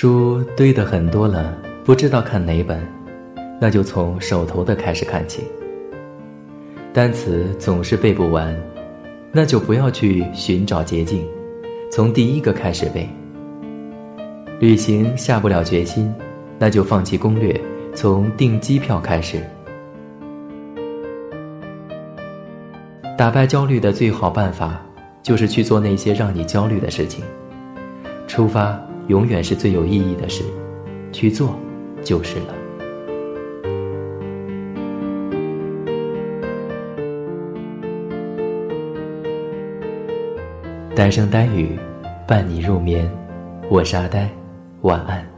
书堆得很多了，不知道看哪本，那就从手头的开始看起。单词总是背不完，那就不要去寻找捷径，从第一个开始背。旅行下不了决心，那就放弃攻略，从订机票开始。打败焦虑的最好办法，就是去做那些让你焦虑的事情。出发永远是最有意义的事，去做就是了。单声单语，伴你入眠。我是阿呆，晚安。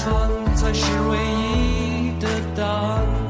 平凡才是唯一的答案。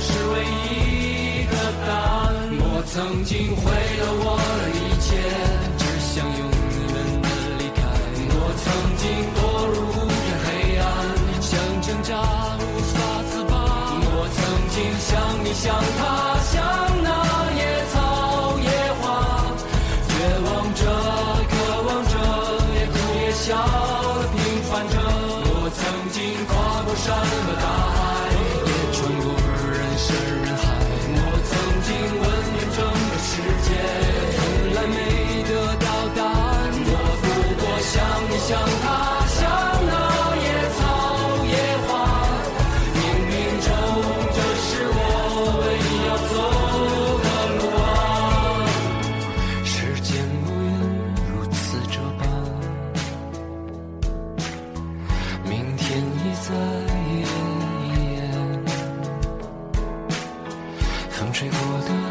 是唯一的答案。我曾经毁了我的一切，只想永远的离开。我曾经堕入无边黑暗，想挣扎无法自拔。我曾经。像你，像他，像那野草野花，绝望着，在夜风吹过的